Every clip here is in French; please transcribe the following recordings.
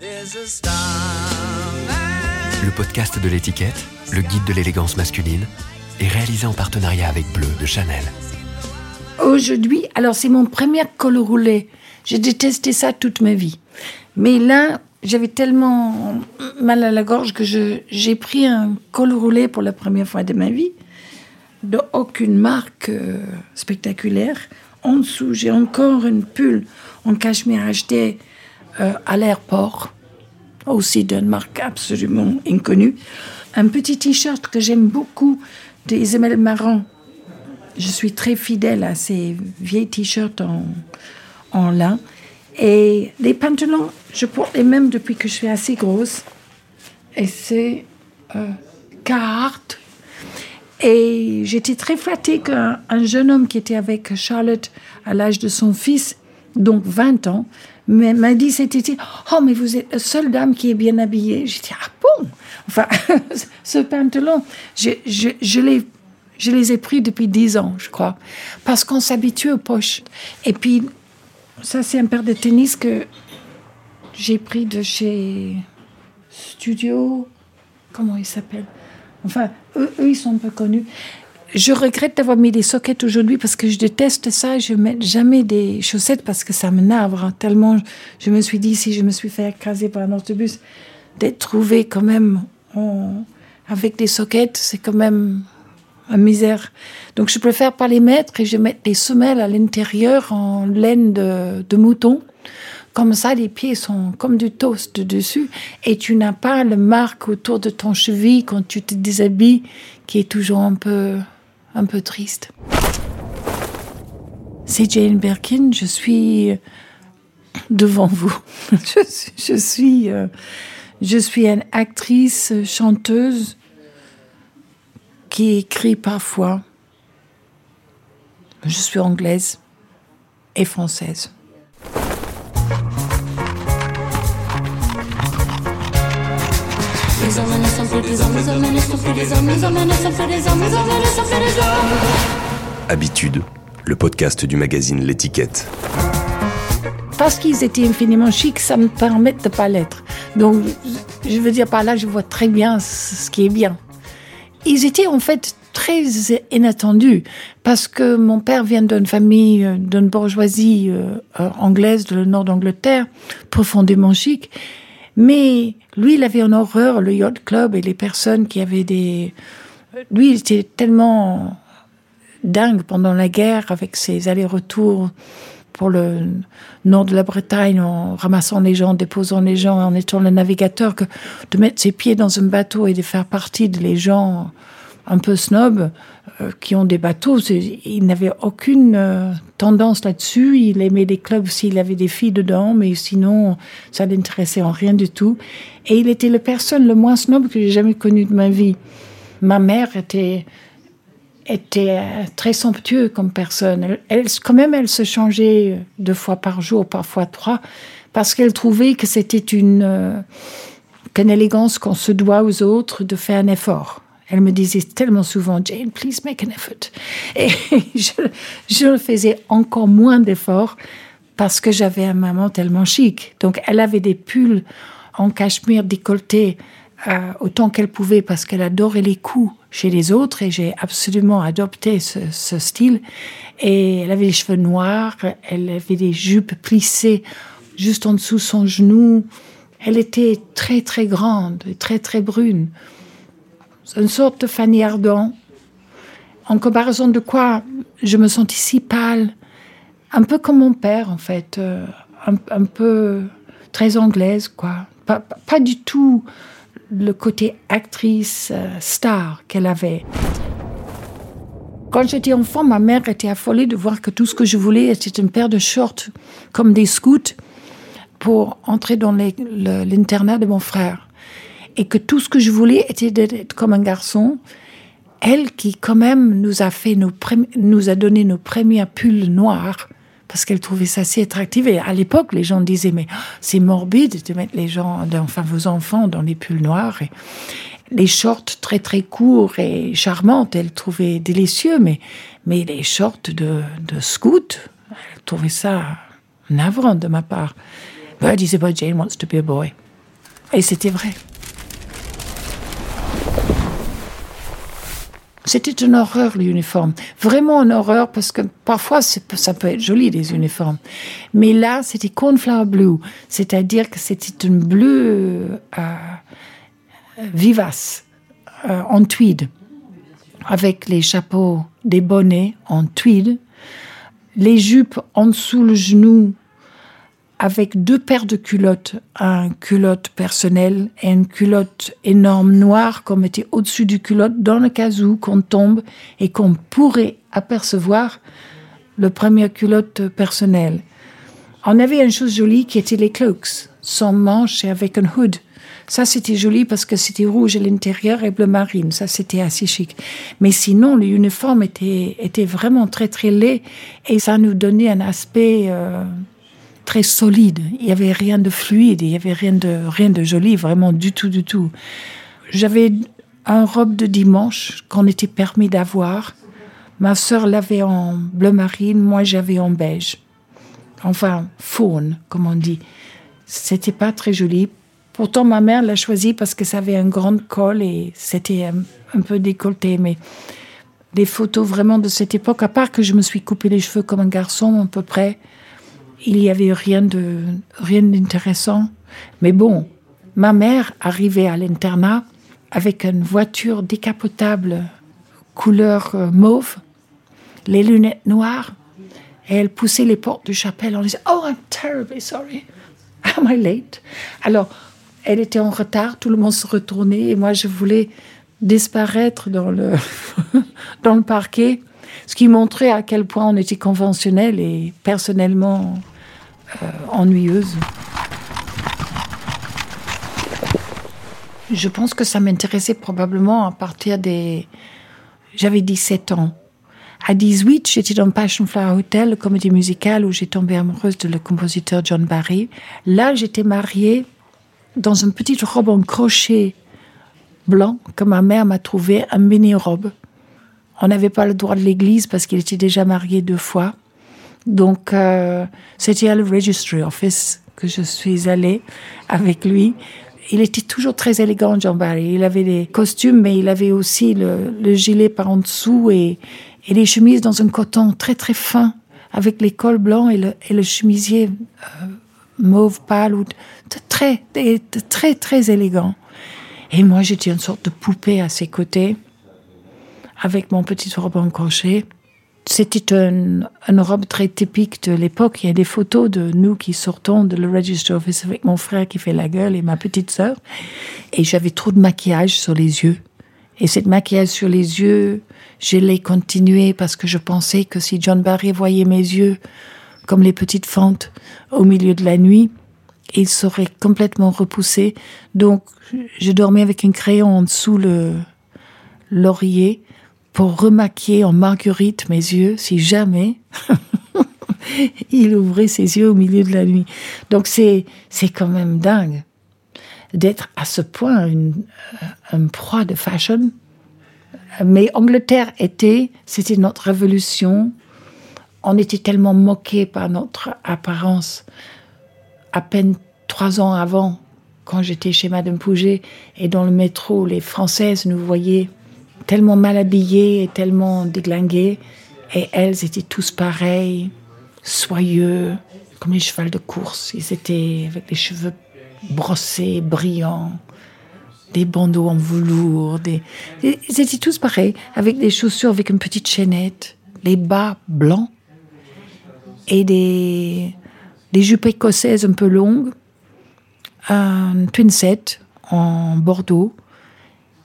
Le podcast de l'étiquette, le guide de l'élégance masculine, est réalisé en partenariat avec Bleu de Chanel. Aujourd'hui, alors c'est mon premier col roulé. J'ai détesté ça toute ma vie. Mais là, j'avais tellement mal à la gorge que j'ai pris un col roulé pour la première fois de ma vie, de aucune marque euh, spectaculaire. En dessous, j'ai encore une pull en cachemire acheté euh, à l'aéroport, aussi d'une marque absolument inconnue. Un petit t-shirt que j'aime beaucoup Emel Marron. Je suis très fidèle à ces vieilles t-shirts en, en lin. Et les pantalons, je porte les mêmes depuis que je suis assez grosse. Et c'est euh. Et j'étais très flattée qu'un jeune homme qui était avec Charlotte à l'âge de son fils, donc 20 ans, m'a dit cet été Oh, mais vous êtes la seule dame qui est bien habillée. J'ai dit Ah bon? Enfin, ce pantalon, je, je, je, les, je les ai pris depuis 10 ans, je crois, parce qu'on s'habitue aux poches. Et puis, ça, c'est un paire de tennis que j'ai pris de chez Studio. Comment il s'appelle? Enfin, eux, ils sont un peu connus. Je regrette d'avoir mis des sockets aujourd'hui parce que je déteste ça. Je mets jamais des chaussettes parce que ça me navre. Tellement je me suis dit, si je me suis fait écraser par un autobus, d'être trouvé quand même avec des sockets, c'est quand même une misère. Donc je préfère pas les mettre et je mets des semelles à l'intérieur en laine de, de, mouton. Comme ça, les pieds sont comme du toast dessus et tu n'as pas le marque autour de ton cheville quand tu te déshabilles qui est toujours un peu, un peu triste. C'est Jane Birkin, je suis devant vous. je, je suis, euh, je suis une actrice, chanteuse, qui écrit parfois. Je suis anglaise et française. Habitude, le podcast du magazine L'étiquette. Parce qu'ils étaient infiniment chics, ça me permet de ne pas l'être. Donc, je veux dire par là, je vois très bien ce qui est bien ils étaient en fait très inattendus parce que mon père vient d'une famille, euh, d'une bourgeoisie euh, euh, anglaise de le nord d'Angleterre, profondément chic. Mais lui, il avait en horreur le yacht club et les personnes qui avaient des. Lui, il était tellement dingue pendant la guerre avec ses allers-retours pour le nord de la Bretagne en ramassant les gens, en déposant les gens, en étant le navigateur, que de mettre ses pieds dans un bateau et de faire partie de les gens un peu snobs qui ont des bateaux. Il n'avait aucune euh, tendance là-dessus. Il aimait les clubs s'il avait des filles dedans, mais sinon, ça l'intéressait en rien du tout. Et il était la personne le moins snob que j'ai jamais connu de ma vie. Ma mère était était euh, très somptueux comme personne. Elle, quand même, elle se changeait deux fois par jour, parfois trois, parce qu'elle trouvait que c'était une, euh, qu'une élégance qu'on se doit aux autres de faire un effort. Elle me disait tellement souvent, Jane, please make an effort. Et je, faisais encore moins d'efforts parce que j'avais un maman tellement chic. Donc, elle avait des pulls en cachemire décolleté euh, autant qu'elle pouvait parce qu'elle adorait les coups chez les autres et j'ai absolument adopté ce, style. Et elle avait les cheveux noirs, elle avait des jupes plissées juste en dessous son genou. Elle était très très grande, très très brune. Une sorte de Fanny Ardant. En comparaison de quoi je me sentis si pâle, un peu comme mon père en fait, euh, un, peu très anglaise quoi. Pas, du tout le côté actrice euh, star qu'elle avait. Quand j'étais enfant, ma mère était affolée de voir que tout ce que je voulais était une paire de shorts comme des scouts pour entrer dans l'internat de mon frère. Et que tout ce que je voulais était d'être comme un garçon. Elle qui quand même nous a fait nos nous a donné nos premiers pulls noirs parce qu'elle trouvait ça si attractif. Et à l'époque, les gens disaient, mais c'est morbide de mettre les gens, enfin vos enfants dans les pulls noirs. Et les shorts très très courts et charmantes, elle trouvait délicieux, mais, mais les shorts de, de scout, elle trouvait ça navrant de ma part. Elle disait pas Jane wants to be a boy. Et c'était vrai. C'était une horreur, l'uniforme. Vraiment une horreur parce que parfois ça peut être joli, les uniformes. Mais là, c'était cornflower blue. C'est-à-dire que c'était une bleu euh, vivace, euh, en tweed. Avec les chapeaux, des bonnets en tweed. Les jupes en dessous le genou avec deux paires de culottes, un culotte personnel et une culotte énorme noire qu'on mettait au-dessus du culotte dans le cas où qu'on tombe et qu'on pourrait apercevoir le premier culotte personnel. On avait une chose jolie qui était les cloaks, sans manches et avec un hood. Ça, c'était joli parce que c'était rouge à l'intérieur et bleu marine. Ça, c'était assez chic. Mais sinon, l'uniforme était, était vraiment très, très laid et ça nous donnait un aspect euh, très solide. Il y avait rien de fluide, il y avait rien de rien de joli, vraiment du tout, du tout. J'avais un robe de dimanche qu'on était permis d'avoir. Ma sœur l'avait en bleu marine, moi j'avais en beige. Enfin, faune, comme on dit. C'était pas très joli. Pourtant, ma mère l'a choisi parce que ça avait un grand col et c'était un, un, peu décolleté. Mais des photos vraiment de cette époque, à part que je me suis coupé les cheveux comme un garçon à peu près, il n'y avait rien de rien d'intéressant. Mais bon, ma mère arrivait à l'internat avec une voiture décapotable couleur euh, mauve, les lunettes noires, et elle poussait les portes du chapelle en disant Oh, I'm terribly sorry. Am I late? Alors, elle était en retard, tout le monde se retournait, et moi je voulais disparaître dans le, dans le parquet, ce qui montrait à quel point on était conventionnel et personnellement ennuyeuse. Je pense que ça m'intéressait probablement à partir des... J'avais 17 ans. À 18, j'étais dans Passion Flower Hotel, comédie musicale, où j'ai tombé amoureuse de le compositeur John Barry. Là, j'étais mariée dans une petite robe en crochet blanc que ma mère m'a trouvé, un mini-robe. On n'avait pas le droit de l'église parce qu'il était déjà marié deux fois. Donc, euh, c'était à le Registry Office que je suis allée avec lui. Il était toujours très élégant, John Barry. Il avait des costumes, mais il avait aussi le, gilet par en dessous et, et, les chemises dans un coton très très fin, avec les cols blancs et le, et le chemisier euh, mauve pâle, ou très, très très élégant. Et moi, j'étais une sorte de poupée à ses côtés, avec mon petit robe en crochet. C'était une, robe très typique de l'époque. Il y a des photos de nous qui sortons de le Register Office avec mon frère qui fait la gueule et ma petite sœur. Et j'avais trop de maquillage sur les yeux. Et cette maquillage sur les yeux, je l'ai continué parce que je pensais que si John Barry voyait mes yeux comme les petites fentes au milieu de la nuit, il serait complètement repoussé. Donc, je dormais avec un crayon en dessous le laurier pour remaquiller en marguerite mes yeux si jamais il ouvrait ses yeux au milieu de la nuit. Donc c'est c'est quand même dingue d'être à ce point une, un proie de fashion. Mais Angleterre était, c'était notre révolution. On était tellement moqués par notre apparence. À peine trois ans avant, quand j'étais chez Madame Pouget et dans le métro, les Françaises nous voyaient tellement mal habillés et tellement déglingués. Et elles étaient tous pareils, soyeux, comme les chevals de course. Ils étaient avec les cheveux brossés, brillants, des bandeaux en velours. Ils étaient tous pareils, avec des chaussures avec une petite chaînette, les bas blancs et des, jupes écossaises un peu longues, un twin set en bordeaux,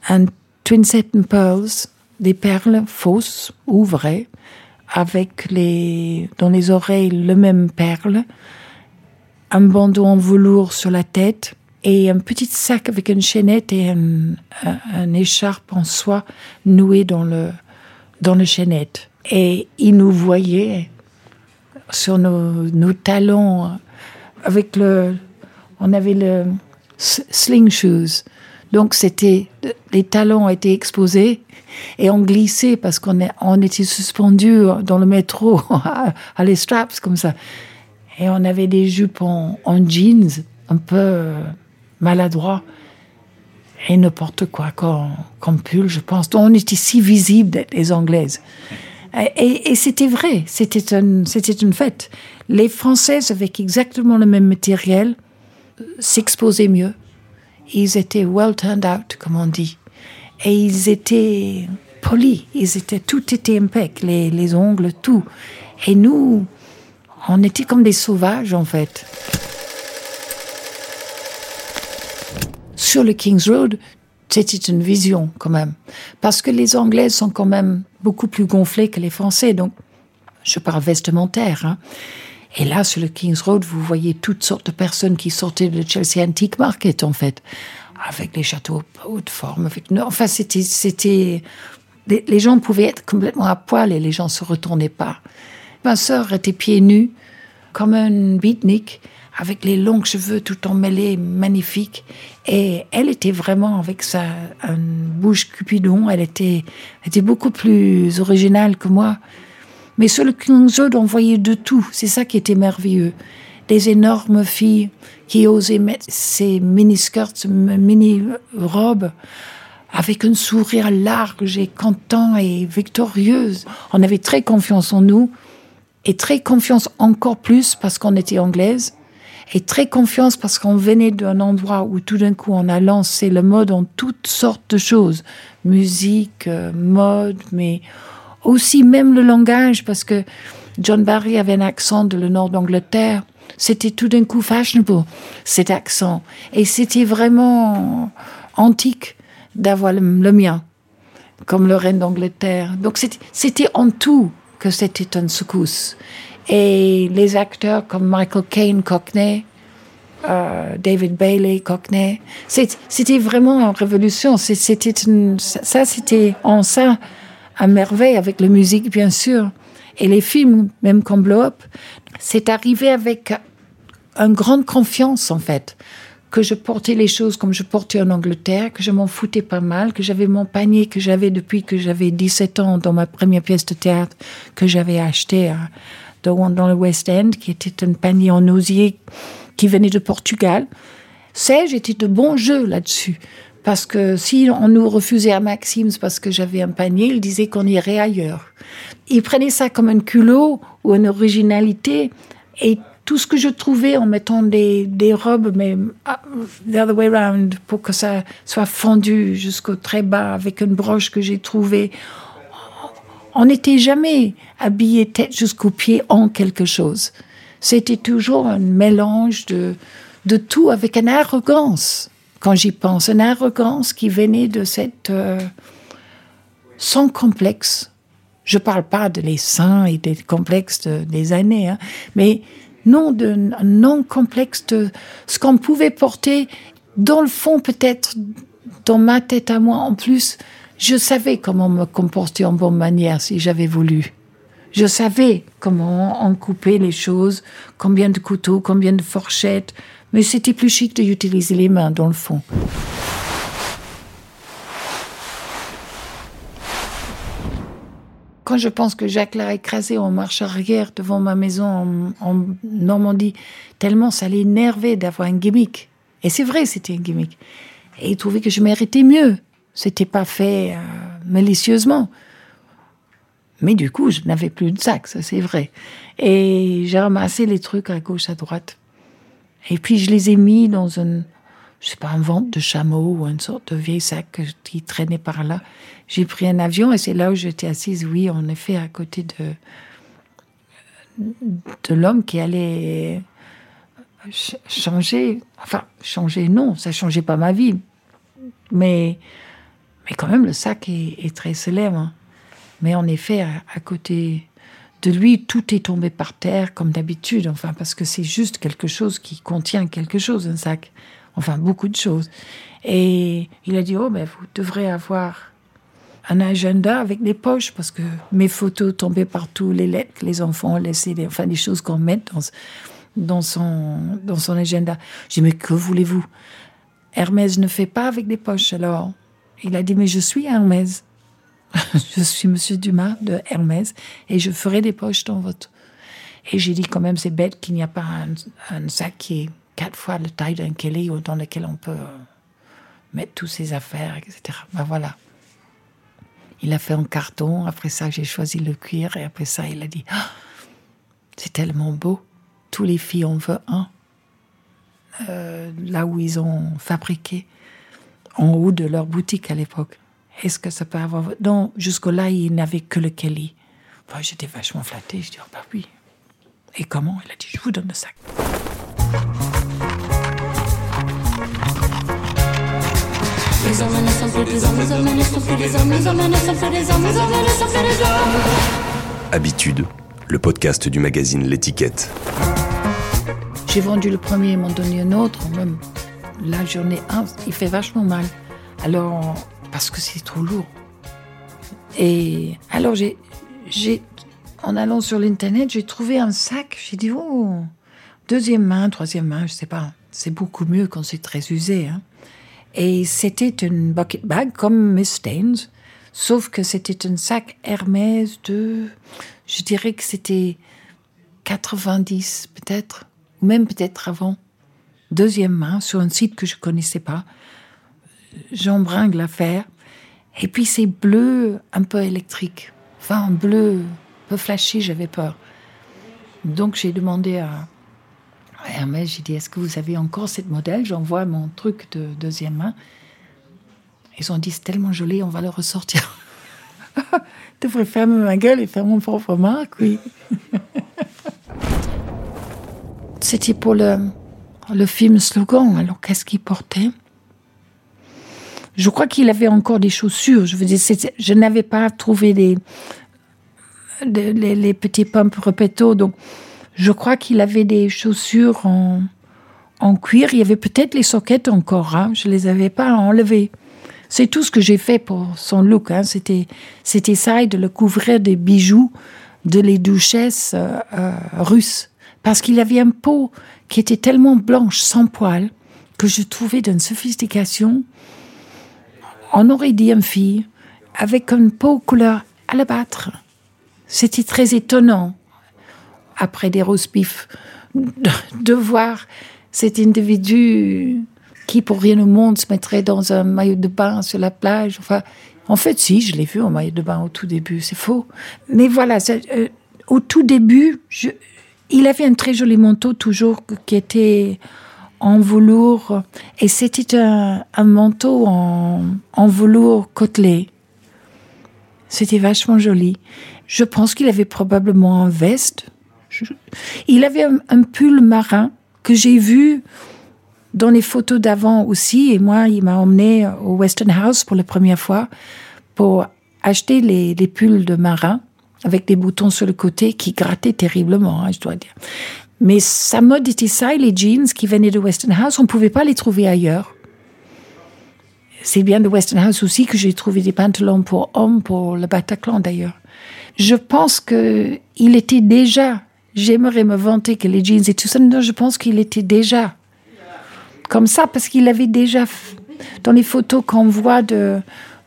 un Twin Satin Pearls, des perles fausses ou vraies, avec les, dans les oreilles le même perle, un bandeau en velours sur la tête et un petit sac avec une chaînette et un, écharpe en soie noué dans le, dans le chaînette. Et il nous voyait sur nos, nos talons avec le, on avait le sling shoes donc c'était les talons étaient exposés et on glissait parce qu'on on était suspendu dans le métro à, les straps comme ça. Et on avait des jupes en, jeans, un peu euh, maladroits. Et n'importe quoi comme, pull, je pense. Donc on était si visibles d'être les Anglaises. Et, c'était vrai, c'était une, c'était une fête. Les Françaises, avec exactement le même matériel, s'exposaient mieux. Ils étaient well turned out, comme on dit. Et ils étaient polis, ils étaient, tout était impeccable, les, les ongles, tout. Et nous, on était comme des sauvages, en fait. Sur le King's Road, c'était une vision quand même. Parce que les Anglaises sont quand même beaucoup plus gonflées que les Français. Donc, je parle vestimentaire. Hein. Et là, sur le King's Road, vous voyez toutes sortes de personnes qui sortaient de Chelsea Antique Market, en fait, avec les châteaux haute forme. Avec... Enfin, c'était, c'était, les gens pouvaient être complètement à poil et les gens se retournaient pas. Ma sœur était pieds nus, comme un beatnik avec les longs cheveux tout emmêlés, magnifiques. Et elle était vraiment avec sa bouche cupidon, elle était, était beaucoup plus originale que moi. Mais sur le King's on voyait de tout. C'est ça qui était merveilleux. Des énormes filles qui osaient mettre ces mini-skirts, mini-robes, avec un sourire large et content et victorieuse. On avait très confiance en nous et très confiance encore plus parce qu'on était anglaise et très confiance parce qu'on venait d'un endroit où tout d'un coup on a lancé le mode en toutes sortes de choses, musique, euh, mode, mais aussi même le langage parce que John Barry avait un accent de le nord d'Angleterre. C'était tout d'un coup fashionable, cet accent. Et c'était vraiment antique d'avoir le, mien, comme le reine d'Angleterre. Donc c'était en tout que c'était une secousse. Et les acteurs comme Michael Caine, Cockney, euh, David Bailey, Cockney, c'était vraiment une révolution. C'était ça, c'était en ça à merveille avec la musique, bien sûr. Et les films, même comme Blow Up, c'est arrivé avec une grande confiance, en fait que je portais les choses comme je portais en Angleterre, que je m'en foutais pas mal, que j'avais mon panier que j'avais depuis que j'avais 17 ans dans ma première pièce de théâtre que j'avais acheté à, dans le West End, qui était un panier en osier qui venait de Portugal. C'est, j'étais de bon jeu là-dessus. Parce que si on nous refusait à Maxims parce que j'avais un panier, il disait qu'on irait ailleurs. Il prenait ça comme un culot ou une originalité. Et tout ce que je trouvais en mettant des, robes, mais ah, the other way around, pour que ça soit fendu jusqu'au très bas avec une broche que j'ai trouvée, on n'était jamais habillé tête jusqu'aux pieds en quelque chose. C'était toujours un mélange de, de tout avec une arrogance, quand j'y pense, une arrogance qui venait de cette... Euh, sans complexe. Je ne parle pas de les seins et des complexes des années, hein, mais non, de non complexe de ce qu'on pouvait porter dans le fond peut-être dans ma tête à moi en plus je savais comment me comporter en bonne manière si j'avais voulu. Je savais comment en couper les choses, combien de couteaux, combien de fourchettes, mais c'était plus chic d'utiliser les mains dans le fond. Quand je pense que Jacques l'a écrasé en marche arrière devant ma maison en, Normandie, tellement ça l'énervait d'avoir un gimmick. Et c'est vrai, c'était un gimmick. Et il trouvait que je méritais mieux. C'était pas fait euh, malicieusement. Mais du coup, je n'avais plus de sac, ça c'est vrai. Et j'ai ramassé les trucs à gauche, à droite. Et puis je les ai mis dans un, je sais pas, un ventre de chameau ou une sorte de vieil sac qui traînait par là. J'ai pris un avion et c'est là où j'étais assise, oui, en effet, à côté de, de l'homme qui allait changer. Enfin, changer, non, ça changeait pas ma vie. Mais mais quand même, le sac est, très célèbre. Mais en effet, à, côté de lui, tout est tombé par terre, comme d'habitude. Enfin, parce que c'est juste quelque chose qui contient quelque chose, un sac. Enfin, beaucoup de choses. Et il a dit, oh, ben, vous devrez avoir un agenda avec des poches, parce que mes photos tombaient partout, les lettres que les enfants ont laissées, enfin, des choses qu'on met dans, dans, son, dans son agenda. J'ai dit, mais que voulez-vous? Hermès ne fait pas avec des poches, alors il a dit, mais je suis Hermès. je suis Monsieur Dumas de Hermès et je ferai des poches dans votre. Et j'ai dit quand même, c'est bête qu'il n'y a pas un, sac qui est quatre fois la taille d'un Kelly dans lequel on peut euh, mettre toutes ses affaires, etc. Ben voilà. Il a fait en carton. Après ça, j'ai choisi le cuir. Et après ça, il a dit ah, C'est tellement beau. Tous les filles en veulent un. Euh, là où ils ont fabriqué, en haut de leur boutique à l'époque. Est-ce que ça peut avoir. Non, jusque-là, il n'avait que le Kelly. J'étais vachement flattée. Je dis oh, bah oui. Et comment Il a dit Je vous donne le sac. Habitude, le podcast du magazine L'étiquette. J'ai vendu le premier, ils m'ont donné un autre. Même la journée 1, il fait vachement mal. Alors, parce que c'est trop lourd. Et alors, j'ai, j'ai, en allant sur l'internet, j'ai trouvé un sac. J'ai dit, oh, deuxième main, troisième main, je sais pas. C'est beaucoup mieux quand c'est très usé. Hein. Et c'était une bucket bag comme Miss Staines, sauf que c'était un sac Hermès de, je dirais que c'était 90 peut-être, ou même peut-être avant. Deuxième main, sur un site que je connaissais pas. J'embringue l'affaire. Et puis c'est bleu un peu électrique. Enfin, bleu un peu flashy, j'avais peur. Donc j'ai demandé à, Hermès, j'ai dit, est-ce que vous avez encore cette modèle? J'envoie mon truc de deuxième main. Ils ont dit, c'est tellement joli, on va le ressortir. Je devrais fermer ma gueule et faire mon propre marque, oui. C'était pour le, le film Slogan. Alors, qu'est-ce qu'il portait? Je crois qu'il avait encore des chaussures. Je je n'avais pas trouvé les, les, petits pumps repetto, donc je crois qu'il avait des chaussures en, en cuir. Il y avait peut-être les soquettes encore. Hein. Je les avais pas enlevées. C'est tout ce que j'ai fait pour son look. Hein. C'était, c'était ça et de le couvrir des bijoux de les duchesses euh, euh, russes. Parce qu'il avait une peau qui était tellement blanche, sans poils, que je trouvais d'une sophistication. On aurait dit une fille avec une peau couleur alabâtre. C'était très étonnant après des rose pifs, de, voir cet individu qui, pour rien au monde, se mettrait dans un maillot de bain sur la plage. Enfin, en fait, si, je l'ai vu en maillot de bain au tout début, c'est faux. Mais voilà, euh, au tout début, il avait un très joli manteau toujours qui était en velours, et c'était un, manteau en, en velours côtelé. C'était vachement joli. Je pense qu'il avait probablement un veste, il avait un, pull marin que j'ai vu dans les photos d'avant aussi. Et moi, il m'a emmené au Western House pour la première fois pour acheter les, pulls de marin avec des boutons sur le côté qui grattaient terriblement, hein, je dois dire. Mais sa mode était ça, les jeans qui venaient de Western House, on ne pouvait pas les trouver ailleurs. C'est bien de Western House aussi que j'ai trouvé des pantalons pour hommes pour le Bataclan d'ailleurs. Je pense que il était déjà j'aimerais me vanter que les jeans et tout ça. Non, je pense qu'il était déjà comme ça parce qu'il avait déjà dans les photos qu'on voit de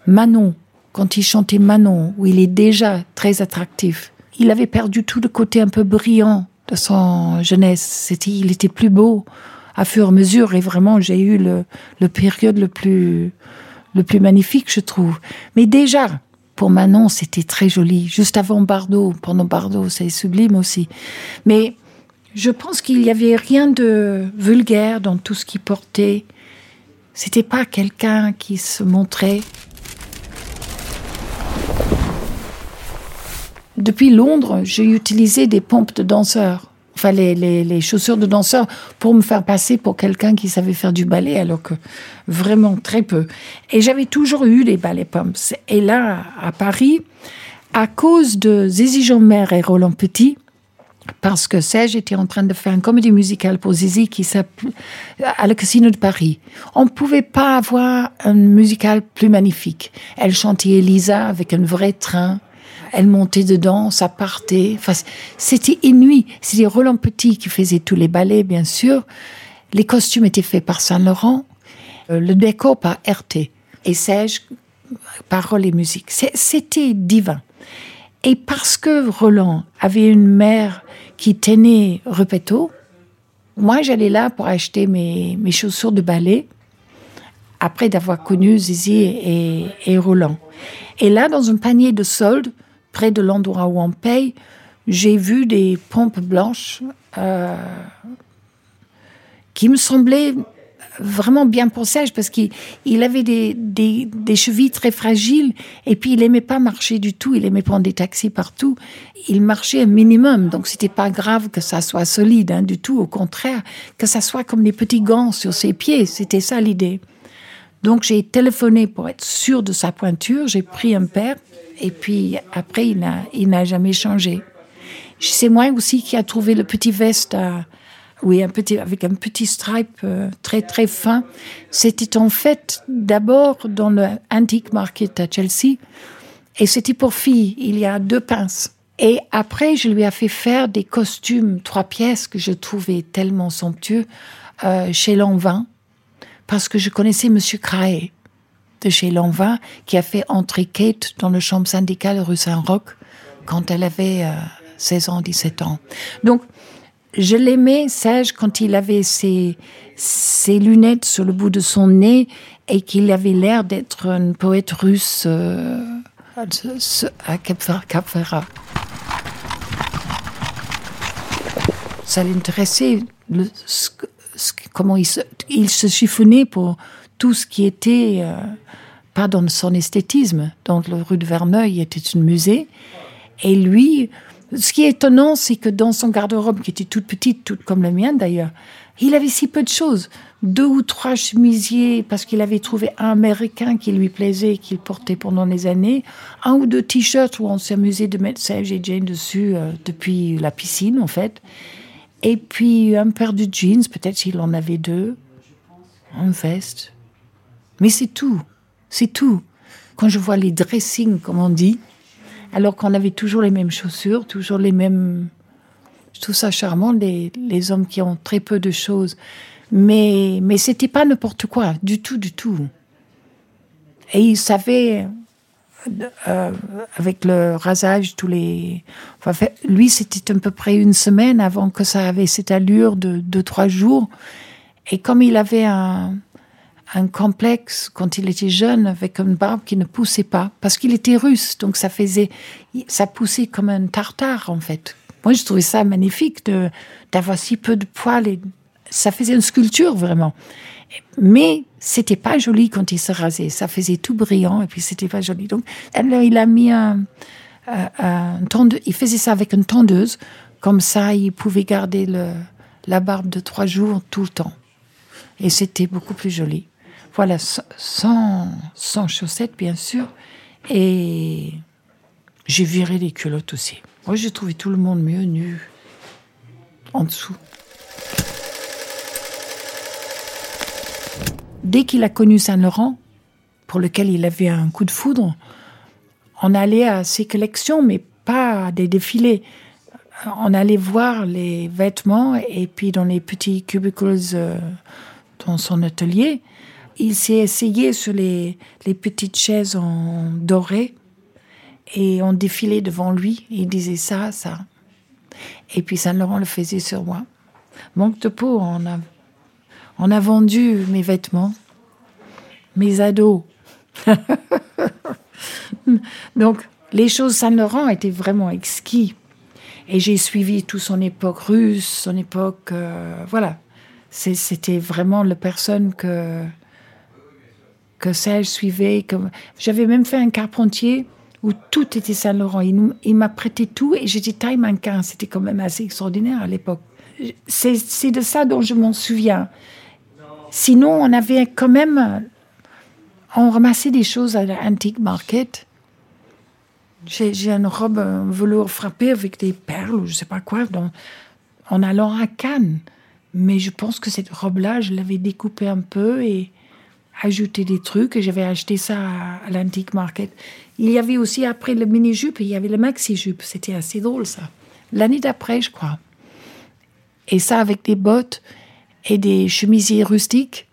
Manon quand il chantait Manon où il est déjà très attractif. Il avait perdu tout le côté un peu brillant son jeunesse. Il était plus beau à fur et à mesure et vraiment j'ai eu le, le période le plus le plus magnifique je trouve. Mais déjà pour Manon, c'était très joli. Juste avant Bardot, pendant Bardot, c'est sublime aussi. Mais je pense qu'il n'y avait rien de vulgaire dans tout ce qu'il portait. C'était pas quelqu'un qui se montrait. Depuis Londres, j'ai utilisé des pompes de danseurs enfin les, chaussures de danseur pour me faire passer pour quelqu'un qui savait faire du ballet, alors que vraiment très peu. Et j'avais toujours eu les ballets pumps. Et là, à Paris, à cause de Zizi Jean-Mer et Roland Petit, parce que Serge était en train de faire une comédie musicale pour Zizi qui s'appelait à le Casino de Paris. On ne pouvait pas avoir un musical plus magnifique. Elle chantait Elisa avec un vrai train elle montait dedans, ça partait. Enfin, c'était inouï. C'était Roland Petit qui faisait tous les ballets, bien sûr. Les costumes étaient faits par Saint-Laurent, euh, le décor par RT. Et Serge, paroles et musique. C'était divin. Et parce que Roland avait une mère qui tenait Repetto, moi j'allais là pour acheter mes, mes chaussures de ballet après d'avoir connu Zizi et, et, Roland. Et là, dans un panier de soldes, près de l'endroit où on paye, j'ai vu des pompes blanches euh, qui me semblaient vraiment bien pour Serge parce qu'il il avait des, des, chevilles très fragiles et puis il aimait pas marcher du tout, il aimait prendre des taxis partout. Il marchait un minimum, donc c'était pas grave que ça soit solide hein, du tout, au contraire, que ça soit comme des petits gants sur ses pieds, c'était ça l'idée. Donc j'ai téléphoné pour être sûr de sa pointure, j'ai pris un paire et puis après il n'a jamais changé. C'est moi aussi qui a trouvé le petit veste à oui, avec un petit stripe euh, très très fin. C'était en fait d'abord dans le Antique Market à Chelsea, et c'était pour filles. Il y a deux pinces. Et après, je lui ai fait faire des costumes trois pièces que je trouvais tellement somptueux euh, chez Lanvin, parce que je connaissais Monsieur Craé de chez Lanvin, qui a fait entrer Kate dans le chambre syndicale rue Saint-Roch quand elle avait 16 euh, ans, 17 ans. Donc, je l'aimais, Sage, quand il avait ses, ses, lunettes sur le bout de son nez et qu'il avait l'air d'être un poète russe euh, à Cap Ferrat. Ça l'intéressait, comment il se, il se, chiffonnait pour tout ce qui était, euh, pas dans son esthétisme. Donc, la rue de Verneuil était un musée. Et lui, ce qui est étonnant, c'est que dans son garde-robe, qui était toute petite, toute comme la mienne d'ailleurs, il avait si peu de choses. Deux ou trois chemisiers, parce qu'il avait trouvé un américain qui lui plaisait, qu'il portait pendant des années. Un ou deux t-shirts où on amusé de mettre Serge et Jane dessus euh, depuis la piscine, en fait. Et puis un paire de jeans, peut-être s'il en avait deux. Un veste. Mais c'est tout. C'est tout. Quand je vois les dressings, comme on dit, alors qu'on avait toujours les mêmes chaussures, toujours les mêmes. Je trouve ça charmant, les, les hommes qui ont très peu de choses. Mais, mais c'était pas n'importe quoi, du tout, du tout. Et il savait, euh, avec le rasage, tous les. Enfin, lui, c'était à peu près une semaine avant que ça avait cette allure de deux, trois jours. Et comme il avait un, un complexe quand il était jeune avec une barbe qui ne poussait pas parce qu'il était russe donc ça faisait ça poussait comme un tartare en fait. Moi je trouvais ça magnifique de d'avoir si peu de poils et ça faisait une sculpture vraiment. Mais c'était pas joli quand il se rasait. Ça faisait tout brillant et puis c'était pas joli. Donc alors il a mis un, un, il faisait ça avec une tondeuse. Comme ça il pouvait garder le la barbe de trois jours tout le temps. Et c'était beaucoup plus joli voilà, sans, sans chaussettes, bien sûr. Et j'ai viré les culottes aussi. Moi, j'ai trouvé tout le monde mieux nu, en dessous. Dès qu'il a connu Saint-Laurent, pour lequel il avait un coup de foudre, on allait à ses collections, mais pas à des défilés. On allait voir les vêtements et puis dans les petits cubicles euh, dans son atelier, il s'est essayé sur les, les, petites chaises en doré et on défilait devant lui. il disait ça, ça. Et puis Saint-Laurent le faisait sur moi. Manque de peau, on a, on a vendu mes vêtements, mes ados. Donc, les choses Saint-Laurent étaient vraiment exquis. Et j'ai suivi toute son époque russe, son époque. Euh, voilà. C'était vraiment la personne que que Serge suivait. Que... J'avais même fait un carpentier où tout était Saint-Laurent. Il, m'a prêté tout et j'étais taille mannequin. C'était quand même assez extraordinaire à l'époque. C'est de ça dont je m'en souviens. Sinon, on avait quand même. On ramassait des choses à l'Antique Market. J'ai une robe un velours frappé avec des perles ou je sais pas quoi, en allant à Cannes. Mais je pense que cette robe-là, je l'avais découpée un peu et ajouter des trucs j'avais acheté ça à, l'Antique Market. Il y avait aussi après le mini-jupe, il y avait le maxi-jupe. C'était assez drôle ça. L'année d'après, je crois. Et ça avec des bottes et des chemisiers rustiques.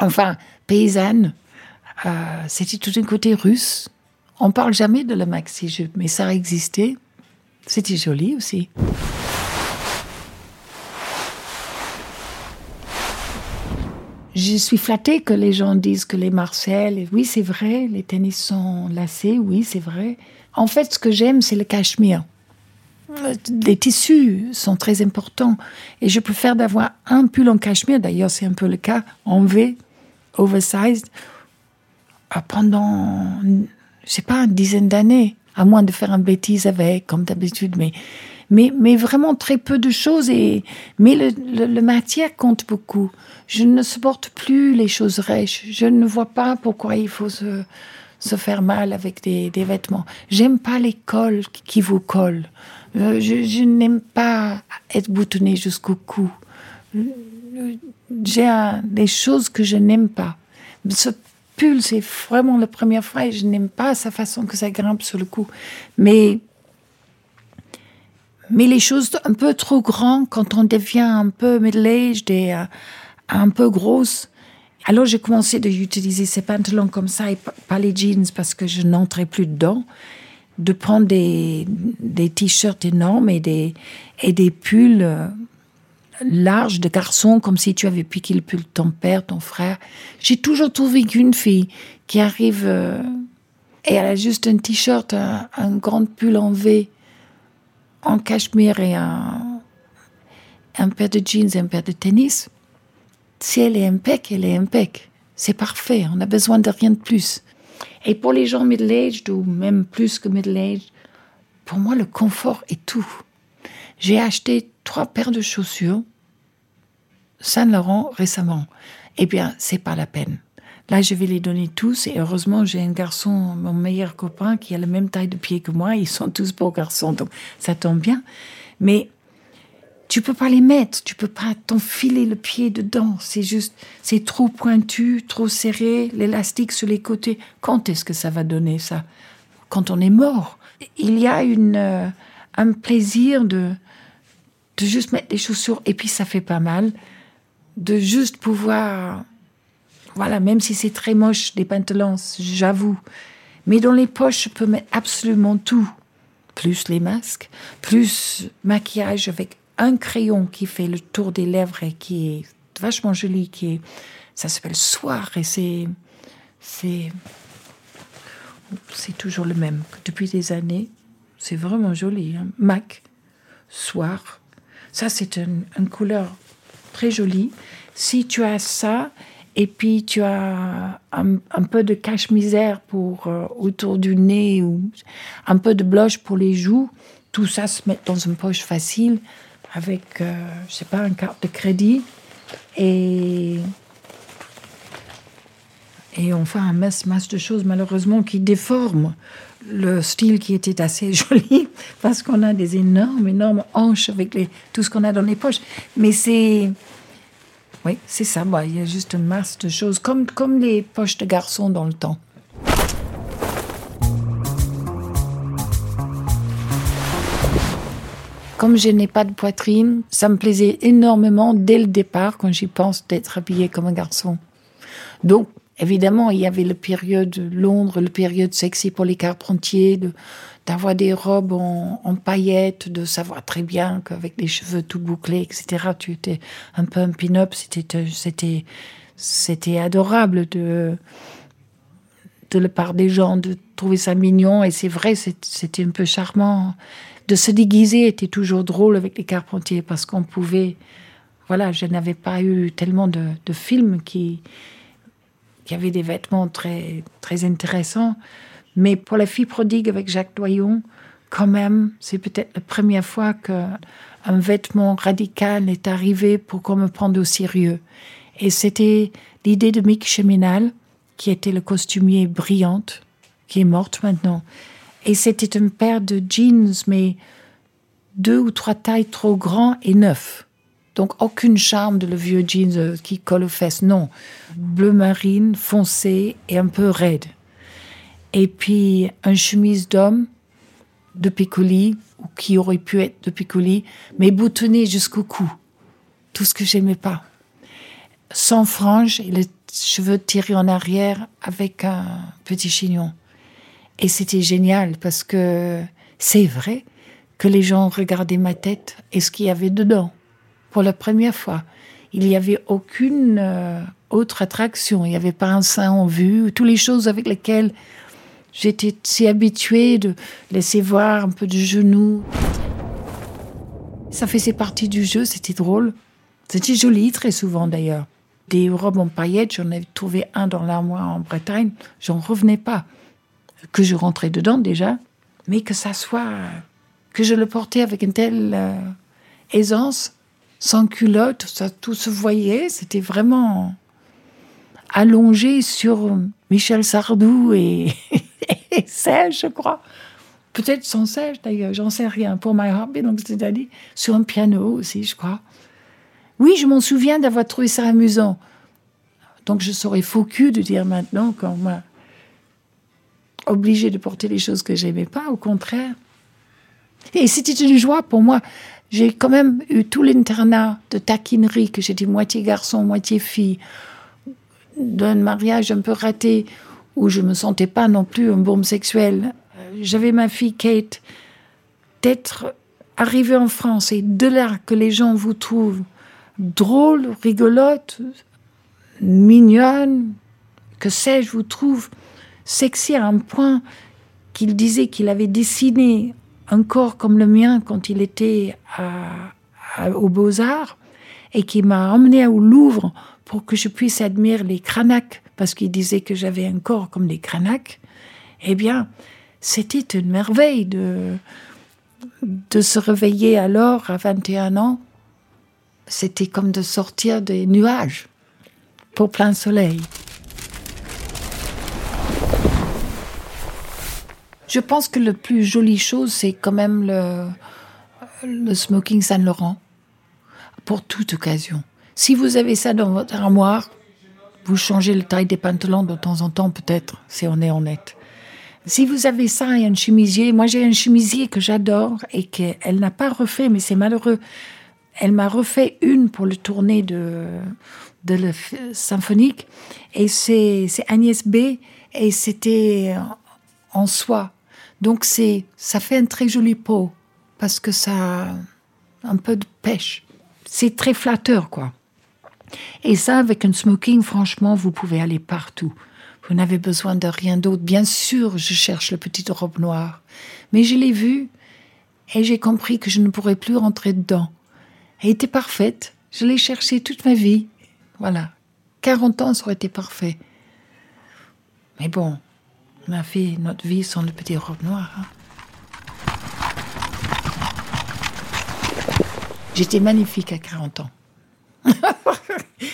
Enfin, paysannes. Euh, c'était tout un côté russe. On parle jamais de la maxi jupe, mais ça a existé. C'était joli aussi. Je suis flattée que les gens disent que les Marcel, oui c'est vrai, les tennis sont lacés, oui c'est vrai. En fait, ce que j'aime, c'est le cachemire. Les tissus sont très importants et je préfère d'avoir un pull en cachemire, d'ailleurs c'est un peu le cas, en V, oversized, euh, pendant, je sais pas, une dizaine d'années, à moins de faire une bêtise avec, comme d'habitude, mais, mais, vraiment très peu de choses. Et, mais le, le, matière compte beaucoup. Je ne supporte plus les choses rêches. Je ne vois pas pourquoi il faut se, se faire mal avec des, des vêtements. J'aime pas les cols qui vous collent. Euh, je, je n'aime pas être boutonné jusqu'au cou. J'ai des choses que je n'aime pas. Ce pull, c'est vraiment la première fois et je n'aime pas sa façon que ça grimpe sur le cou. Mais, mais les choses un peu trop grandes, quand on devient un peu middle-aged et euh, un peu grosse, alors j'ai commencé d'utiliser ces pantalons comme ça et pas les jeans parce que je n'entrais plus dedans de prendre des, des t-shirts énormes et des, et des pulls euh, larges de garçons, comme si tu avais piqué le pull de ton père, ton frère. J'ai toujours trouvé qu'une fille qui arrive euh, et elle a juste un t-shirt, un, grand pull en V, en cachemire et un, un paire de jeans et un paire de tennis. Si elle est impec, elle est impec. C'est parfait, on a besoin de rien de plus. Et pour les gens middle-aged ou même plus que middle-aged, pour moi, le confort est tout. J'ai acheté trois paires de chaussures Saint Laurent récemment. Eh bien, c'est pas la peine. Là, je vais les donner tous et heureusement, j'ai un garçon, mon meilleur copain, qui a la même taille de pied que moi. Ils sont tous beaux garçons, donc ça tombe bien. Mais tu peux pas les mettre, tu peux pas t'enfiler le pied dedans. C'est juste, c'est trop pointu, trop serré, l'élastique sur les côtés. Quand est-ce que ça va donner ça? Quand on est mort. Il y a une, euh, un plaisir de, de juste mettre des chaussures et puis ça fait pas mal. De juste pouvoir, voilà, même si c'est très moche des pantalons, j'avoue. Mais dans les poches, je peux mettre absolument tout. Plus les masques, plus maquillage avec un crayon qui fait le tour des lèvres et qui est vachement joli, qui est, ça s'appelle Soir et c'est, c'est, c'est toujours le même depuis des années. C'est vraiment joli. Hein. Mac, Soir. Ça, c'est une, couleur très jolie. Si tu as ça, et puis tu as un, peu de cache-misère pour euh, autour du nez ou un peu de blush pour les joues, tout ça se met dans une poche facile avec, euh, je sais pas, une carte de crédit et et on un masse, masse de choses malheureusement qui déforment le style qui était assez joli parce qu'on a des énormes, énormes hanches avec les, tout ce qu'on a dans les poches. Mais c'est, oui, c'est ça. Bah, il y a juste une masse de choses comme, comme les poches de garçons dans le temps. Comme je n'ai pas de poitrine, ça me plaisait énormément dès le départ, quand j'y pense, d'être habillée comme un garçon. Donc, évidemment, il y avait la période Londres, la période sexy pour les carpentiers, d'avoir des robes en, paillettes, de savoir très bien qu'avec les cheveux tout bouclés, etc., tu étais un peu un pin-up. C'était, c'était, c'était adorable de, de la part des gens de trouver ça mignon. Et c'est vrai, c'était un peu charmant de se déguiser était toujours drôle avec les Carpentiers parce qu'on pouvait. Voilà, je n'avais pas eu tellement de, films qui, qui avaient des vêtements très, très intéressants. Mais pour la fille prodigue avec Jacques Doyon, quand même, c'est peut-être la première fois qu'un vêtement radical est arrivé pour qu'on me prenne au sérieux. Et c'était l'idée de Mick Cheminal, qui était le costumier brillante, qui est morte maintenant, et c'était une paire de jeans, mais deux ou trois tailles trop grands et neufs. Donc aucune charme de le vieux jeans euh, qui colle aux fesses, non. Bleu marine, foncé et un peu raide. Et puis un chemise d'homme de piccoli, ou qui aurait pu être de piccoli, mais boutonné jusqu'au cou. Tout ce que j'aimais pas. Sans franges et les cheveux tirés en arrière avec un petit chignon. Et c'était génial parce que c'est vrai que les gens regardaient ma tête et ce qu'il y avait dedans pour la première fois. Il n'y avait aucune euh, autre attraction. Il n'y avait pas un sein en vue. Toutes les choses avec lesquelles j'étais si habituée de laisser voir un peu de genoux. Ça faisait partie du jeu, c'était drôle. C'était joli, très souvent d'ailleurs. Des robes en paillettes, j'en avais trouvé un dans l'armoire en Bretagne, j'en revenais pas. Que je rentrais dedans déjà, mais que ça soit. que je le portais avec une telle euh, aisance, sans culotte, ça tout se voyait, c'était vraiment allongé sur Michel Sardou et, et je crois. Peut-être sans Serge d'ailleurs, j'en sais rien. Pour My Hobby, donc c'est-à-dire sur un piano aussi, je crois. Oui, je m'en souviens d'avoir trouvé ça amusant. Donc je serais faux cul de dire maintenant qu'on m'a obligé de porter les choses que j'aimais pas, au contraire. Et c'était une joie pour moi. J'ai quand même eu tout l'internat de taquinerie, que j'étais moitié garçon, moitié fille, d'un mariage un peu raté, où je me sentais pas non plus un bombe sexuel. J'avais ma fille Kate, d'être arrivée en France et de là que les gens vous trouvent drôle, rigolote, mignonne, que sais-je, vous trouve sexy à un point qu'il disait qu'il avait dessiné un corps comme le mien quand il était aux Beaux-Arts et qui m'a emmené au Louvre pour que je puisse admirer les cranaques parce qu'il disait que j'avais un corps comme les cranaques. Eh bien, c'était une merveille de, de se réveiller alors à 21 ans c'était comme de sortir des nuages pour plein soleil. Je pense que le plus jolie chose, c'est quand même le, le smoking Saint Laurent, pour toute occasion. Si vous avez ça dans votre armoire, vous changez le taille des pantalons de temps en temps, peut-être, si on est honnête. Si vous avez ça et un chemisier, moi j'ai un chemisier que j'adore et qu'elle n'a pas refait, mais c'est malheureux elle m'a refait une pour le tournée de, de le symphonique. Et c'est Agnès B. Et c'était en soie. Donc c'est, ça fait un très joli pot. Parce que ça a un peu de pêche. C'est très flatteur, quoi. Et ça, avec un smoking, franchement, vous pouvez aller partout. Vous n'avez besoin de rien d'autre. Bien sûr, je cherche la petite robe noire. Mais je l'ai vue et j'ai compris que je ne pourrais plus rentrer dedans. Elle était parfaite. Je l'ai cherchée toute ma vie. Voilà. 40 ans, ça aurait été parfait. Mais bon, on a fait notre vie sans le petit robe noir. Hein. J'étais magnifique à 40 ans.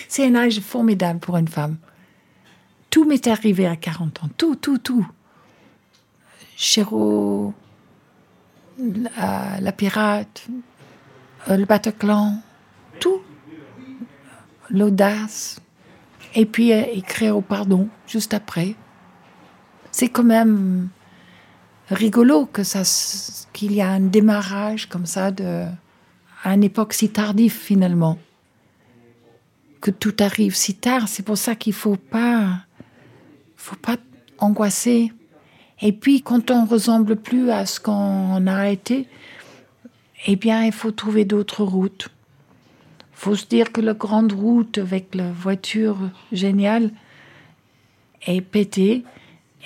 C'est un âge formidable pour une femme. Tout m'est arrivé à 40 ans. Tout, tout, tout. Chéreau, la pirate, euh, le Bataclan, tout. L'audace. Et puis euh, écrire au pardon juste après. C'est quand même rigolo que ça, qu'il y a un démarrage comme ça de, à une époque si tardive finalement. Que tout arrive si tard. C'est pour ça qu'il faut pas, faut pas angoisser. Et puis quand on ressemble plus à ce qu'on a été, eh bien, il faut trouver d'autres routes. Faut se dire que la grande route avec la voiture géniale est pétée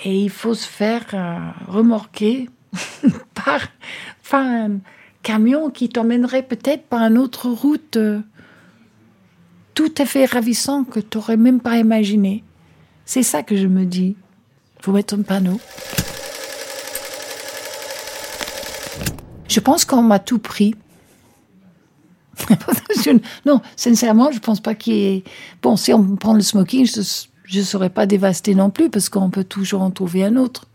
et il faut se faire euh, remorquer par, un camion qui t'emmènerait peut-être par une autre route euh, tout à fait ravissant que tu n'aurais même pas imaginé. C'est ça que je me dis. Faut mettre un panneau. Je pense qu'on m'a tout pris. non, sincèrement, je pense pas qu'il y ait... Bon, si on prend le smoking, je ne serais pas dévastée non plus, parce qu'on peut toujours en trouver un autre.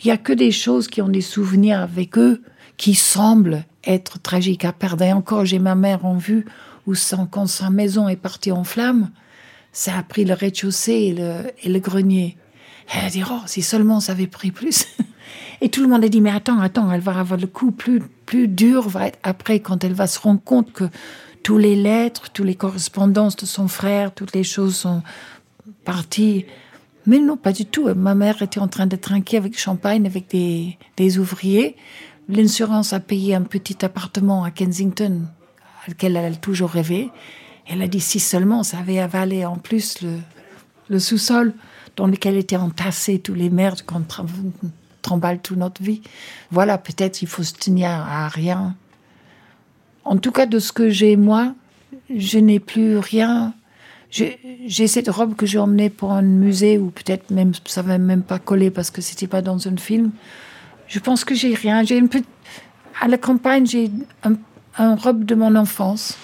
Il y a que des choses qui ont des souvenirs avec eux, qui semblent être tragiques à perdre. Et encore, j'ai ma mère en vue, où quand sa maison est partie en flammes, ça a pris le rez-de-chaussée et le, et le grenier. Elle a dit, oh, si seulement ça avait pris plus. Et tout le monde a dit, mais attends, attends, elle va avoir le coup plus, plus dur va être après quand elle va se rendre compte que tous les lettres, toutes les correspondances de son frère, toutes les choses sont parties Mais non, pas du tout. Ma mère était en train de trinquer avec champagne avec des, des ouvriers. L'insurance a payé un petit appartement à Kensington, auquel elle a toujours rêvé. Elle a dit si seulement ça avait avalé en plus le, le sous-sol dans lequel étaient entassés tous les merdes qu'on trimballe toute notre vie. Voilà, peut-être il faut se tenir à rien. En tout cas, de ce que j'ai moi, je n'ai plus rien. J'ai cette robe que j'ai emmenée pour un musée ou peut-être même ça va même pas coller parce que c'était pas dans un film. Je pense que j'ai rien. J'ai une petite à la campagne j'ai un, un robe de mon enfance.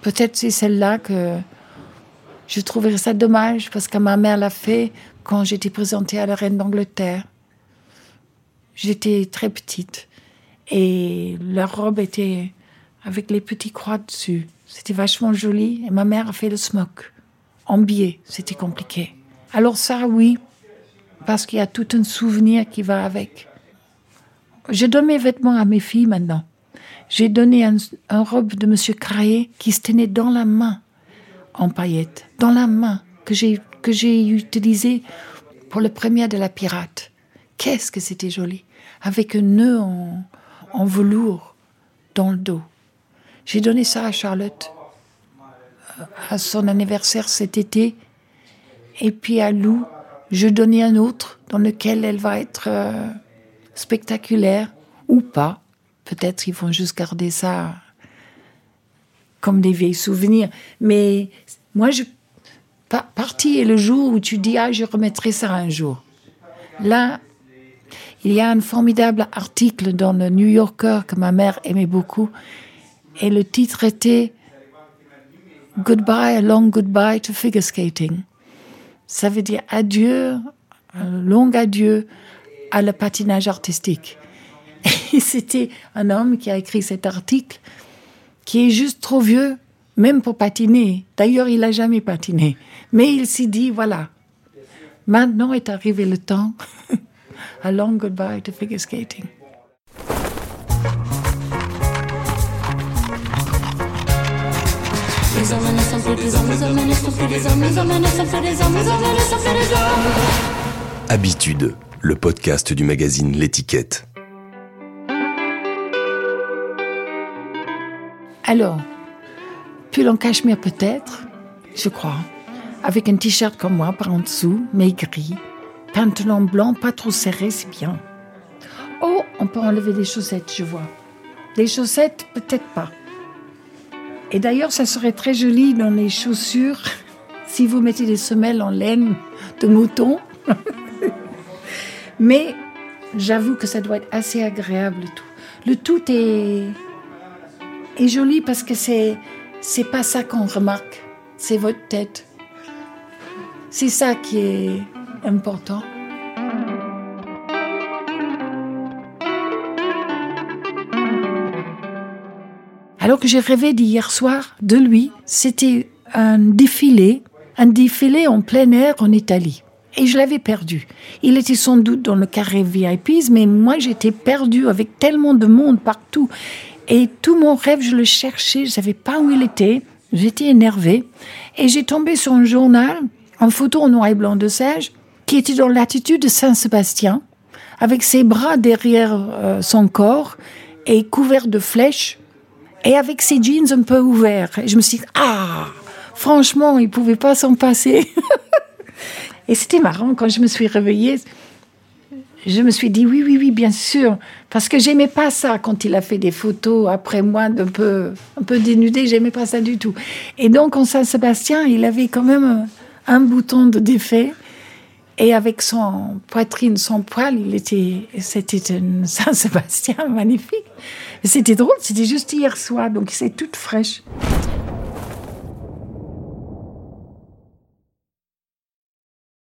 Peut-être c'est celle-là que je trouverais ça dommage parce que ma mère l'a fait quand j'étais présentée à la reine d'Angleterre. J'étais très petite et la robe était avec les petits croix dessus. C'était vachement joli et ma mère a fait le smock en biais. C'était compliqué. Alors ça, oui, parce qu'il y a tout un souvenir qui va avec. Je donne mes vêtements à mes filles maintenant. J'ai donné un, robe de Monsieur Craé qui se tenait dans la main en paillettes, dans la main que j'ai que j'ai utilisé pour le premier de la pirate. Qu'est-ce que c'était joli, avec un nœud en, en velours dans le dos. J'ai donné ça à Charlotte à son anniversaire cet été. Et puis à Lou, je donnais un autre dans lequel elle va être euh, spectaculaire ou pas. Peut-être ils vont juste garder ça comme des vieilles souvenirs. Mais moi, je, parti est le jour où tu dis, ah, je remettrai ça un jour. Là, il y a un formidable article dans le New Yorker que ma mère aimait beaucoup. Et le titre était Goodbye, a long goodbye to figure skating. Ça veut dire adieu, un long adieu à le patinage artistique. Et c'était un homme qui a écrit cet article qui est juste trop vieux, même pour patiner. D'ailleurs, il n'a jamais patiné. Mais il s'est dit, voilà, maintenant est arrivé le temps. A long goodbye to figure skating. Habitude le podcast du magazine L'étiquette. Alors, pull en cachemire peut-être, je crois, avec un t-shirt comme moi par en dessous, maigri, pantalon blanc pas trop serré, c'est bien. Oh, on peut enlever des chaussettes, je vois. Des chaussettes, peut-être pas. Et d'ailleurs, ça serait très joli dans les chaussures si vous mettez des semelles en laine de mouton. Mais j'avoue que ça doit être assez agréable le tout. Le tout est, est joli parce que c'est c'est pas ça qu'on remarque, c'est votre tête. C'est ça qui est important. Alors que j'ai rêvé d'hier soir de lui, c'était un défilé, un défilé en plein air en Italie et je l'avais perdu. Il était sans doute dans le carré VIPs, mais moi j'étais perdu avec tellement de monde partout. Et tout mon rêve, je le cherchais, je savais pas où il était. J'étais énervée. Et j'ai tombé sur un journal, en photo en noir et blanc de Serge, qui était dans l'attitude de Saint-Sébastien, avec ses bras derrière euh, son corps et couvert de flèches, et avec ses jeans un peu ouverts. Et je me suis dit, ah, franchement, il pouvait pas s'en passer. Et c'était marrant, quand je me suis réveillée, je me suis dit oui, oui, oui, bien sûr, parce que j'aimais pas ça quand il a fait des photos après moi d'un peu, un peu dénudé, j'aimais pas ça du tout. Et donc en Saint-Sébastien, il avait quand même un, bouton de défait. Et avec son poitrine, son poil, il était, c'était un Saint-Sébastien magnifique. C'était drôle, c'était juste hier soir, donc c'est toute fraîche.